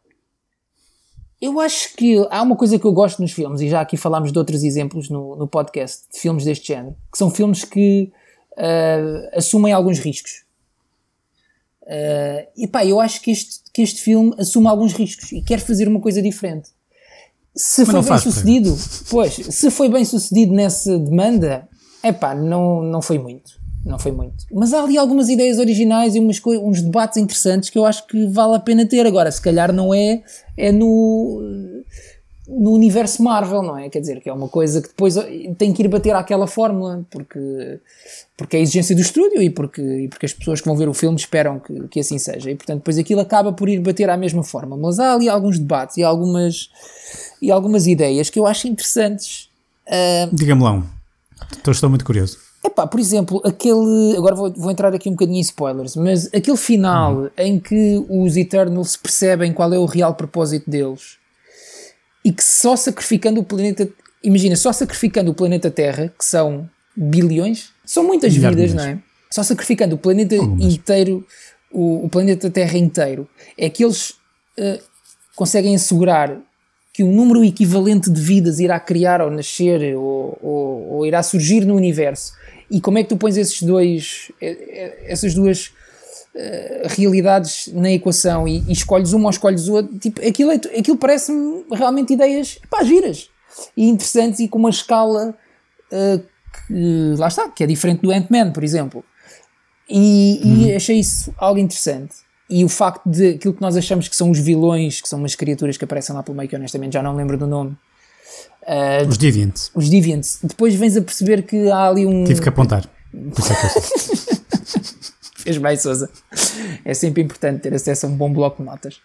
Speaker 2: eu acho que há uma coisa que eu gosto nos filmes, e já aqui falámos de outros exemplos no, no podcast, de filmes deste género, que são filmes que ah, assumem alguns riscos. Ah, e pá, eu acho que este, que este filme assume alguns riscos e quer fazer uma coisa diferente. Se
Speaker 3: Mas
Speaker 2: foi bem sucedido, pois, se foi bem sucedido nessa demanda, é pá, não, não foi muito. Não foi muito. Mas há ali algumas ideias originais e umas uns debates interessantes que eu acho que vale a pena ter. Agora, se calhar não é, é no, no universo Marvel, não é? Quer dizer, que é uma coisa que depois tem que ir bater àquela fórmula, porque, porque é a exigência do estúdio e porque, e porque as pessoas que vão ver o filme esperam que, que assim seja. E portanto, depois aquilo acaba por ir bater à mesma forma. Mas há ali alguns debates e algumas, e algumas ideias que eu acho interessantes. Ah,
Speaker 3: Diga-me lá um. Estou, estou muito curioso.
Speaker 2: Epá, por exemplo, aquele. Agora vou, vou entrar aqui um bocadinho em spoilers, mas aquele final em que os Eternals percebem qual é o real propósito deles e que só sacrificando o planeta. Imagina, só sacrificando o planeta Terra, que são bilhões, são muitas
Speaker 3: Milhares
Speaker 2: vidas, não é? Só sacrificando o planeta inteiro, o, o planeta Terra inteiro, é que eles eh, conseguem assegurar que um número equivalente de vidas irá criar ou nascer ou, ou- ou irá surgir no universo. E como é que tu pões esses dois, eh, eh, essas duas eh, realidades na equação e, e escolhes uma ou escolhes outra? Tipo, aquilo, é- aquilo parece-me realmente ideias pá, giras e interessantes e com uma escala eh, que, lá está, que é diferente do Ant-Man, por exemplo. E, e achei isso algo interessante. E o facto de aquilo que nós achamos que são os vilões, que são umas criaturas que aparecem lá pelo meio, que honestamente já não lembro do nome. Ah,
Speaker 3: Os Deviants.
Speaker 2: os Deviants. Depois vens a perceber que há ali um.
Speaker 3: Tive que apontar. É.
Speaker 2: Fez bem, Souza. É sempre importante ter acesso a um bom bloco de notas.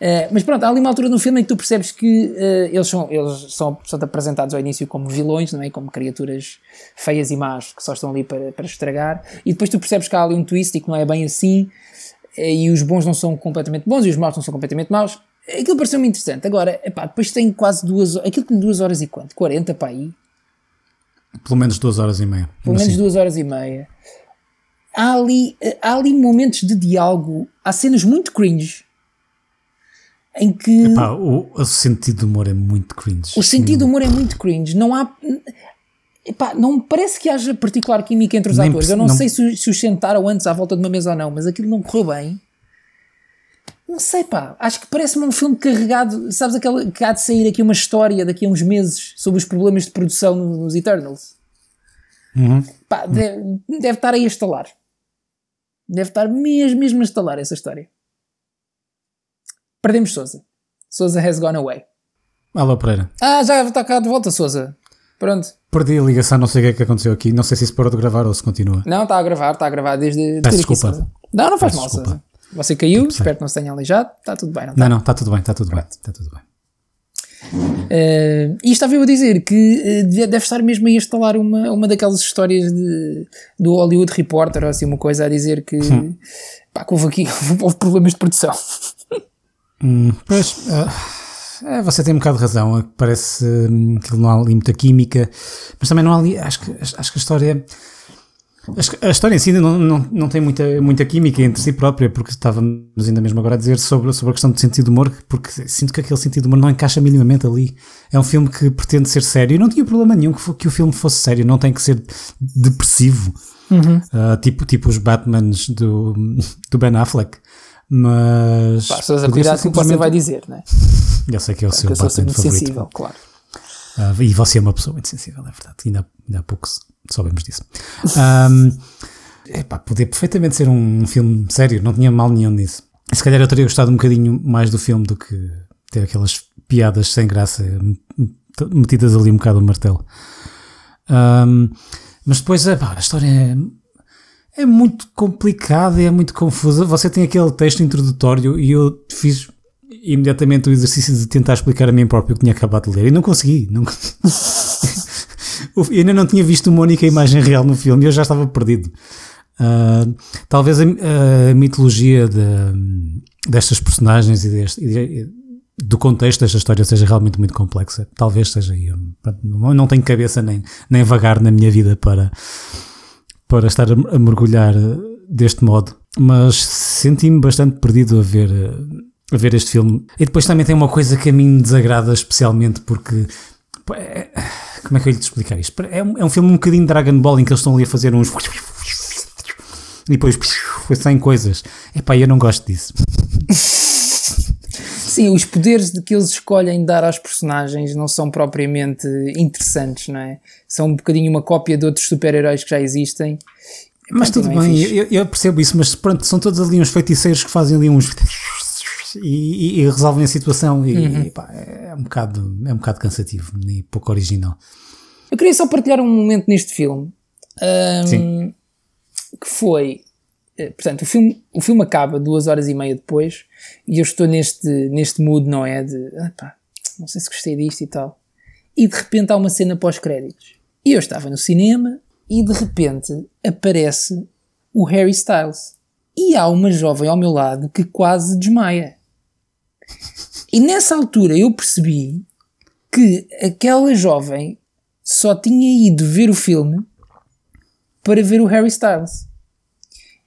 Speaker 2: Eh, mas pronto, há ali uma altura no filme em que tu percebes que eh, eles, são, eles são, são apresentados ao início como vilões, não é? Como criaturas feias e más que só estão ali para, para estragar. E depois tu percebes que há ali um twist e que não é bem assim. e os bons não são completamente bons e os maus não são completamente maus. Aquilo pareceu-me interessante. Agora, epá, depois tem quase duas horas. Aquilo tem duas horas e quanto? 40 para aí?
Speaker 3: Pelo menos duas horas e meia.
Speaker 2: pelo menos
Speaker 3: Assim.
Speaker 2: duas horas e meia. Há ali, há ali momentos de diálogo, há cenas muito cringe em que
Speaker 3: Epá, o, o sentido do humor é muito cringe.
Speaker 2: o sentido do humor é muito cringe. Não há. Epá, não me parece que haja particular química entre os
Speaker 3: Nem
Speaker 2: atores. Eu não,
Speaker 3: não-
Speaker 2: sei se, se os sentaram antes à volta de uma mesa ou não, mas aquilo não correu bem. Não sei, pá. Acho que parece-me um filme carregado. Sabes aquela que há de sair aqui uma história daqui a uns meses sobre os problemas de produção no- nos Eternals?
Speaker 3: Uhum.
Speaker 2: Pá, deve, deve estar aí a estalar. Deve estar mesmo, mesmo a estalar essa história. Perdemos Souza. Souza has gone away.
Speaker 3: Alô, Pereira.
Speaker 2: Ah, já está cá de volta, Souza. Pronto.
Speaker 3: Perdi a ligação, não sei o que é que aconteceu aqui. Não sei se isso parou de gravar ou se continua.
Speaker 2: Não, está a gravar, está a gravar desde.
Speaker 3: Peço
Speaker 2: desde aqui,
Speaker 3: desculpa.
Speaker 2: Sousa. Não, não faz
Speaker 3: Peço
Speaker 2: mal,
Speaker 3: desculpa.
Speaker 2: Sousa. Você caiu, espero que não se tenha aleijado. Está tudo bem, não está?
Speaker 3: Não, não, está tudo bem, está tudo bem. Está tudo bem.
Speaker 2: Eh, e estava eu a dizer que eh, deve estar mesmo a instalar uma, uma daquelas histórias de, do Hollywood Reporter ou assim, uma coisa a dizer que,
Speaker 3: Hum.
Speaker 2: pá, que houve aqui houve problemas de produção.
Speaker 3: Hum, pois, é, você tem um bocado de razão. Parece hum, que não há ali muita química, mas também não há ali. Acho que, acho que a história. A história em si não, não, não tem muita, muita química entre si própria, porque estávamos ainda mesmo agora a dizer sobre, sobre a questão do sentido de humor, porque sinto que aquele sentido de humor não encaixa minimamente ali. É um filme que pretende ser sério e não tinha problema nenhum que, que o filme fosse sério, não tem que ser depressivo,
Speaker 2: Uhum.
Speaker 3: Ah, tipo, tipo os Batmans do, do Ben Affleck. Mas. Ser
Speaker 2: cuidado com o que você
Speaker 3: simplesmente-
Speaker 2: vai dizer, não é?
Speaker 3: eu sei que é o
Speaker 2: Pá,
Speaker 3: seu
Speaker 2: que eu sou
Speaker 3: Batman favorito.
Speaker 2: sensível, claro.
Speaker 3: Ah, e você é uma pessoa muito sensível, é verdade. Ainda, ainda há pouco soubemos disso. Ahm, epá, podia perfeitamente ser um filme sério, não tinha mal nenhum nisso. Se calhar eu teria gostado um bocadinho mais do filme do que ter aquelas piadas sem graça metidas ali um bocado ao martelo. Ahm, mas depois epá, a história é, é muito complicada e é muito confusa. Você tem aquele texto introdutório e eu fiz imediatamente o exercício de tentar explicar a mim próprio o que tinha acabado de ler e não consegui. Não... eu ainda não tinha visto uma única imagem real no filme e eu já estava perdido. Ah, talvez a, a mitologia de- destas personagens e, deste, e do contexto desta história seja realmente muito complexa. Talvez seja aí. Não, tenho cabeça nem, nem vagar na minha vida para, para estar a, mergulhar deste modo. Mas senti-me bastante perdido a ver, a ver este filme. E depois também tem uma coisa que a mim desagrada especialmente porque. Como é que eu lhe explicar isto? É um, é um filme um bocadinho Dragon Ball em que eles estão ali a fazer uns. E depois saem coisas. Epá, eu não gosto disso.
Speaker 2: Sim, os poderes de que eles escolhem dar aos personagens não são propriamente interessantes, não é? São um bocadinho uma cópia de outros super-heróis que já existem.
Speaker 3: Mas tudo
Speaker 2: é
Speaker 3: bem, eu, eu percebo isso, mas pronto, são todos ali uns feiticeiros que fazem ali uns. E, e- e resolvem a situação. E,
Speaker 2: Uhum.
Speaker 3: e, pá, é, um bocado, é um bocado cansativo e pouco original.
Speaker 2: Eu queria só partilhar um momento neste filme.
Speaker 3: Sim.
Speaker 2: Que foi. eh, Portanto, o filme, o filme acaba duas horas e meia depois e eu estou neste, neste mood, não é? De ah, não sei se gostei disto e tal. E de repente há uma cena pós-créditos. E eu estava no cinema e de repente aparece o Harry Styles. E há uma jovem ao meu lado que quase desmaia. E nessa altura eu percebi que aquela jovem só tinha ido ver o filme para ver o Harry Styles.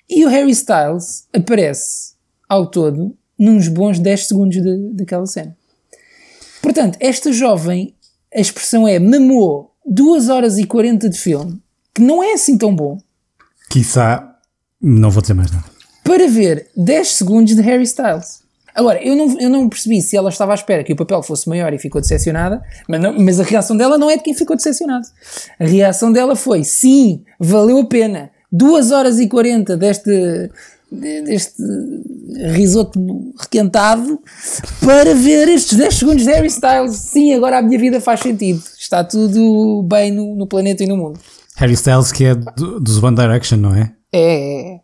Speaker 2: E o Harry Styles aparece ao todo nos bons 10 segundos de- daquela cena. Portanto, esta jovem, a expressão é mamou 2 horas e 40 de filme, que não é assim tão bom,
Speaker 3: Quiçá, não vou dizer mais nada.
Speaker 2: para ver 10 segundos de Harry Styles. Agora, eu não, eu não percebi se ela estava à espera que o papel fosse maior e ficou decepcionada, mas, não- mas a reação dela não é de quem ficou decepcionado. A reação dela foi: sim, valeu a pena. 2 horas e 40 deste, de- deste risoto requentado para ver estes 10 segundos de Harry Styles. Sim, agora a minha vida faz sentido. Está tudo bem no, no planeta e no mundo.
Speaker 3: Harry Styles, que é do- dos One Direction, não é?
Speaker 2: É, é.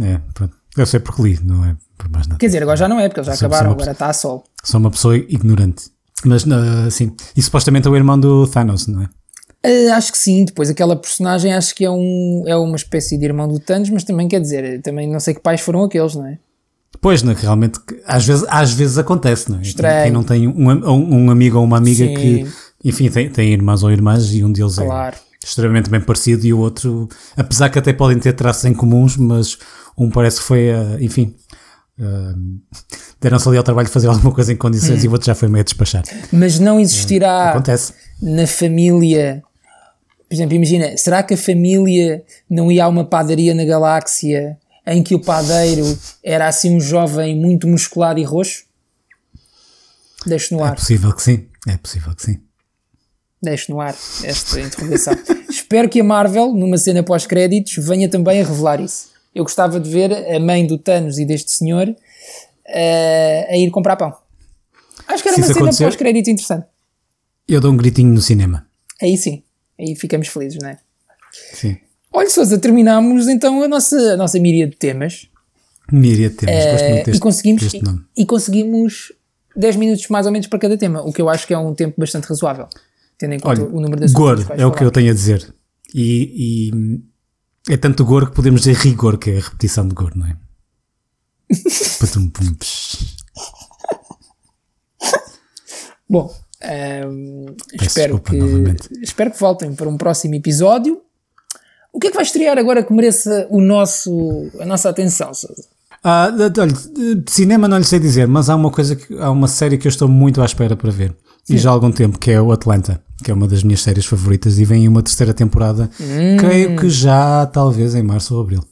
Speaker 3: É, pronto. Eu sei porque li, não é por mais nada.
Speaker 2: Quer dizer, agora já não é, porque eles já
Speaker 3: Sou-
Speaker 2: acabaram,
Speaker 3: sou
Speaker 2: agora está a sol.
Speaker 3: Sou uma pessoa ignorante. Mas, ah, sim. E supostamente é o irmão do Thanos, não é?
Speaker 2: Uh, acho que sim, depois aquela personagem acho que é, um, é uma espécie de irmão do Thanos, mas também quer dizer, também não sei que pais foram aqueles, não é?
Speaker 3: Pois, né, que realmente, às vezes, às vezes acontece, não é?
Speaker 2: Estranho.
Speaker 3: Quem não tem um, um, um amigo ou uma amiga
Speaker 2: Sim.
Speaker 3: que, enfim, tem, tem irmãos ou irmãs e um deles
Speaker 2: Claro.
Speaker 3: é extremamente bem parecido e o outro, apesar que até podem ter traços em comuns, mas um parece que foi, ah, enfim, ah, deram-se ali ao trabalho de fazer alguma coisa em condições
Speaker 2: Hum.
Speaker 3: e o outro já foi meio a despachar.
Speaker 2: Mas não existirá
Speaker 3: Acontece.
Speaker 2: na família, por exemplo, imagina, será que a família não ia a uma padaria na galáxia em que o padeiro era assim um jovem muito musculado e roxo? Deixo no
Speaker 3: É
Speaker 2: ar.
Speaker 3: possível que sim, é possível que sim.
Speaker 2: Deixo no ar esta interrogação. Espero que a Marvel, numa cena pós-créditos, venha também a revelar isso. Eu gostava de ver a mãe do Thanos e deste senhor eh, a ir comprar pão. Acho que era
Speaker 3: Se
Speaker 2: uma cena pós-créditos interessante.
Speaker 3: Eu dou um gritinho no cinema.
Speaker 2: Aí sim, aí ficamos felizes, não é?
Speaker 3: Sim.
Speaker 2: Olha, Sousa, terminamos então a nossa, a nossa míria de temas.
Speaker 3: Míria de temas, gosto
Speaker 2: Eh,
Speaker 3: muito deste,
Speaker 2: e conseguimos
Speaker 3: deste nome.
Speaker 2: e, e conseguimos 10 minutos mais ou menos para cada tema, o que eu acho que é um tempo bastante razoável, tendo em conta
Speaker 3: Olha,
Speaker 2: o número dos quais
Speaker 3: é o que eu tenho a dizer. E, e é tanto gore que podemos dizer rigor, que é a repetição de gore, não é?
Speaker 2: Bom, ehm, espero,
Speaker 3: desculpa
Speaker 2: que,
Speaker 3: novamente.
Speaker 2: espero que voltem para um próximo episódio. O que é que vai estrear agora que mereça o nosso, a nossa atenção, Sousa?
Speaker 3: Ah, olha, de cinema não lhe sei dizer, mas há uma coisa que há uma série que eu estou muito à espera para ver. E já há algum tempo, que é o Atlanta, que é uma das minhas séries favoritas, e vem uma terceira temporada,
Speaker 2: Hum.
Speaker 3: creio que já talvez em março ou abril.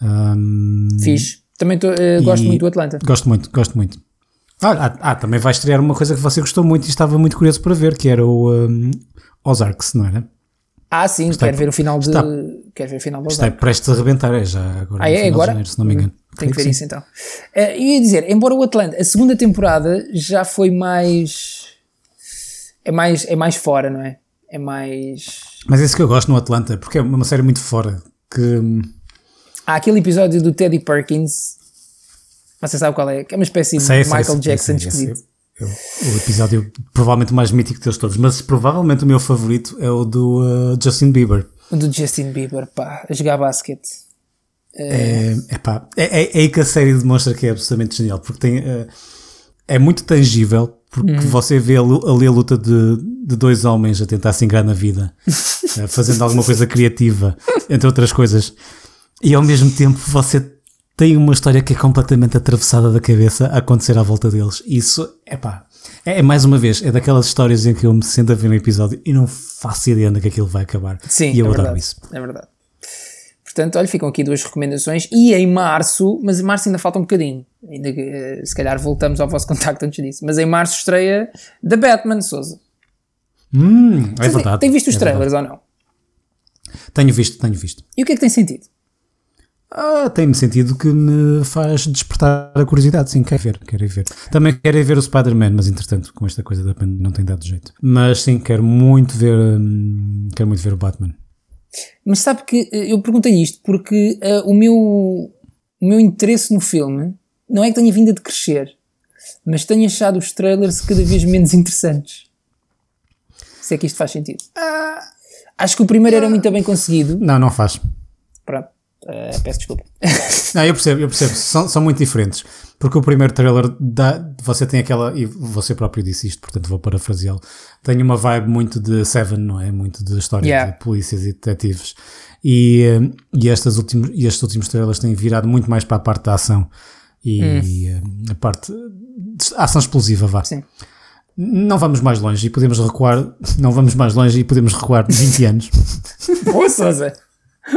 Speaker 3: Ahm,
Speaker 2: Fixe. Também tô, eh, gosto muito do Atlanta.
Speaker 3: Gosto muito, gosto muito. Ah, ah, ah, também vai estrear uma coisa que você gostou muito e estava muito curioso para ver, que era o ahm, Ozarks, não era?
Speaker 2: Ah, sim,
Speaker 3: Está-
Speaker 2: quero ver o final de.
Speaker 3: está-
Speaker 2: Quero ver o final do
Speaker 3: Está
Speaker 2: Ozark.
Speaker 3: prestes a rebentar, é já agora.
Speaker 2: Ah, é agora?
Speaker 3: janeiro, se não me engano.
Speaker 2: Tenho que
Speaker 3: Creio
Speaker 2: ver isso
Speaker 3: sim.
Speaker 2: então. Eh, eu ia dizer, embora o Atlanta, a segunda temporada já foi mais. É mais, é mais fora, não é? É mais.
Speaker 3: Mas é isso que eu gosto no Atlanta, porque é uma série muito fora. Que hum,
Speaker 2: Há aquele episódio do Teddy Perkins. Você sabe qual é? Que é uma espécie de
Speaker 3: Sei,
Speaker 2: Michael
Speaker 3: sei,
Speaker 2: Jackson esquisito.
Speaker 3: eu- o episódio provavelmente mais mítico deles todos, mas provavelmente o meu favorito é o do uh, Justin Bieber.
Speaker 2: O do Justin Bieber, pá, a jogar basquete.
Speaker 3: É, epá, é, é, é aí que a série demonstra que é absolutamente genial, porque tem, uh, é muito tangível, porque
Speaker 2: Uhum.
Speaker 3: você vê ali, a luta de, de dois homens a tentar se ingrar na vida, uh, fazendo alguma coisa criativa, entre outras coisas, e ao mesmo tempo você tem uma história que é completamente atravessada da cabeça a acontecer à volta deles. Isso, epá, é, é mais uma vez, é daquelas histórias em que eu me sento a ver um episódio e não faço ideia onde é que aquilo vai acabar.
Speaker 2: Sim,
Speaker 3: e eu
Speaker 2: é
Speaker 3: adoro
Speaker 2: verdade,
Speaker 3: isso.
Speaker 2: É verdade. Portanto, olha, ficam aqui duas recomendações. E em março, mas em março ainda falta um bocadinho. Ainda, eh, se calhar voltamos ao vosso contacto antes disso. Mas em março estreia The Batman, Souza.
Speaker 3: Hum, é
Speaker 2: Você tem-
Speaker 3: verdade.
Speaker 2: Tem visto os
Speaker 3: é
Speaker 2: trailers
Speaker 3: verdade.
Speaker 2: ou não?
Speaker 3: Tenho visto, tenho visto.
Speaker 2: E o que é que tem sentido?
Speaker 3: Ah, tem-me sentido que me faz despertar a curiosidade, sim, quero ver, quero ver. Também quero ver o Spider-Man, mas entretanto, com esta coisa da pandemia não tem dado jeito. Mas sim, quero muito ver, hum, quero muito ver o Batman.
Speaker 2: Mas sabe que eh, eu perguntei isto porque eh, o, meu, o meu interesse no filme não é que tenha vindo a decrescer, mas tenho achado os trailers cada vez menos interessantes. Se é que isto faz sentido. Acho que o primeiro era muito bem conseguido.
Speaker 3: Não, não faz.
Speaker 2: Pronto, eh, peço desculpa.
Speaker 3: Não, eu percebo, eu percebo, são, são muito diferentes. Porque o primeiro trailer dá, você tem aquela, e você próprio disse isto, portanto vou parafraseá-lo, tem uma vibe muito de Seven, não é? Muito de história
Speaker 2: Yeah.
Speaker 3: de polícias e detetives. E, eh, e, estas últimos, e estes últimos trailers têm virado muito mais para a parte da ação e eh, a parte de ação explosiva, vá.
Speaker 2: Sim.
Speaker 3: Não vamos mais longe e podemos recuar, não vamos mais longe e podemos recuar 20 anos.
Speaker 2: Boa, Sousa!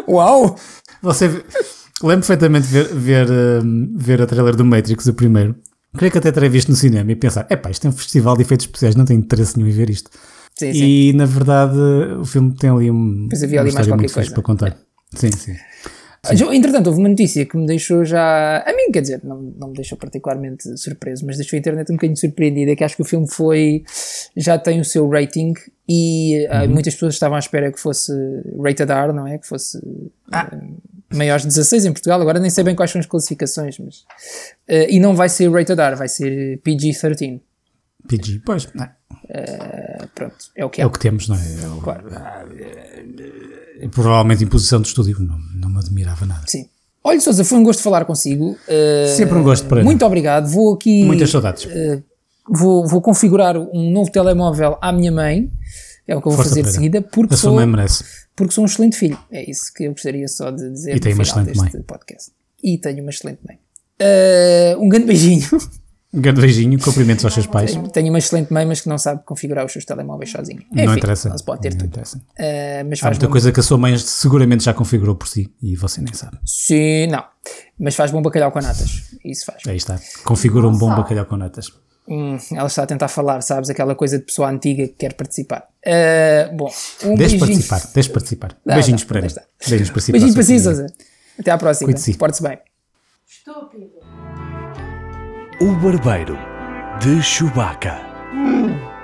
Speaker 2: Uau!
Speaker 3: Você lembro perfeitamente ver, ver, hum, ver a trailer do Matrix, o primeiro. Creio que até terei visto no cinema e pensar: epá, isto é um festival de efeitos especiais, não tenho interesse nenhum em ver isto.
Speaker 2: Sim,
Speaker 3: e na verdade o filme tem ali um,
Speaker 2: Pois havia
Speaker 3: uma
Speaker 2: ali mais qualquer coisa.
Speaker 3: para contar. Sim, sim.
Speaker 2: Entretanto, houve uma notícia que me deixou já. A mim, quer dizer, não, não me deixou particularmente surpreso, mas deixou a internet um bocadinho surpreendida. Que acho que o filme foi. já tem o seu rating e ah,
Speaker 3: Uhum.
Speaker 2: muitas pessoas estavam à espera que fosse rated R, não é? Que fosse. ah, maiores de 16 em Portugal. Agora nem sei bem quais são as classificações, mas. ah, e não vai ser rated R, vai ser PG-13.
Speaker 3: PG, pois, é,
Speaker 2: Ah, pronto, é o que
Speaker 3: é
Speaker 2: é.
Speaker 3: o que temos, não é? É o-
Speaker 2: Claro.
Speaker 3: é provavelmente imposição do estúdio, não, não me admirava nada.
Speaker 2: Sim. Olha, Sousa, foi um gosto falar consigo. Ah,
Speaker 3: Sempre um gosto, Pereira.
Speaker 2: Muito obrigado. Vou aqui.
Speaker 3: Muitas saudades.
Speaker 2: Uh, vou, vou configurar um novo telemóvel à minha mãe, é o que eu vou
Speaker 3: Força,
Speaker 2: fazer de seguida, porque
Speaker 3: A sua mãe merece.
Speaker 2: Porque sou um excelente filho. É isso que eu gostaria só de dizer
Speaker 3: E tem
Speaker 2: no
Speaker 3: uma
Speaker 2: final
Speaker 3: excelente
Speaker 2: deste
Speaker 3: mãe.
Speaker 2: podcast. E tenho uma excelente mãe. Uh, um grande beijinho.
Speaker 3: Um grande beijinho, cumprimentos aos seus pais.
Speaker 2: tenho, tenho uma excelente mãe, mas que não sabe configurar os seus telemóveis sozinho.
Speaker 3: Não
Speaker 2: Enfim,
Speaker 3: interessa.
Speaker 2: Não se pode ter
Speaker 3: Não
Speaker 2: tudo.
Speaker 3: interessa.
Speaker 2: Uh, mas
Speaker 3: Há
Speaker 2: faz
Speaker 3: muita
Speaker 2: bom-
Speaker 3: coisa que a sua mãe seguramente já configurou por si e você nem sabe.
Speaker 2: Sim, não. Mas faz bom bacalhau com natas. Isso faz.
Speaker 3: Aí está. Configura um bom bacalhau com natas.
Speaker 2: Hum, ela está a tentar falar, sabes? Aquela coisa de pessoa antiga que quer participar. Uh, bom, um
Speaker 3: Deixe
Speaker 2: beijinho.
Speaker 3: participar, deixe participar.
Speaker 2: Não,
Speaker 3: Beijinhos
Speaker 2: não,
Speaker 3: para
Speaker 2: deixa
Speaker 3: Beijinhos para si.
Speaker 2: Beijinho
Speaker 3: para
Speaker 2: si. Sousa. Até à próxima.
Speaker 3: Cuide-se.
Speaker 2: Porte-se bem.
Speaker 1: O Barbeiro de Chewbacca.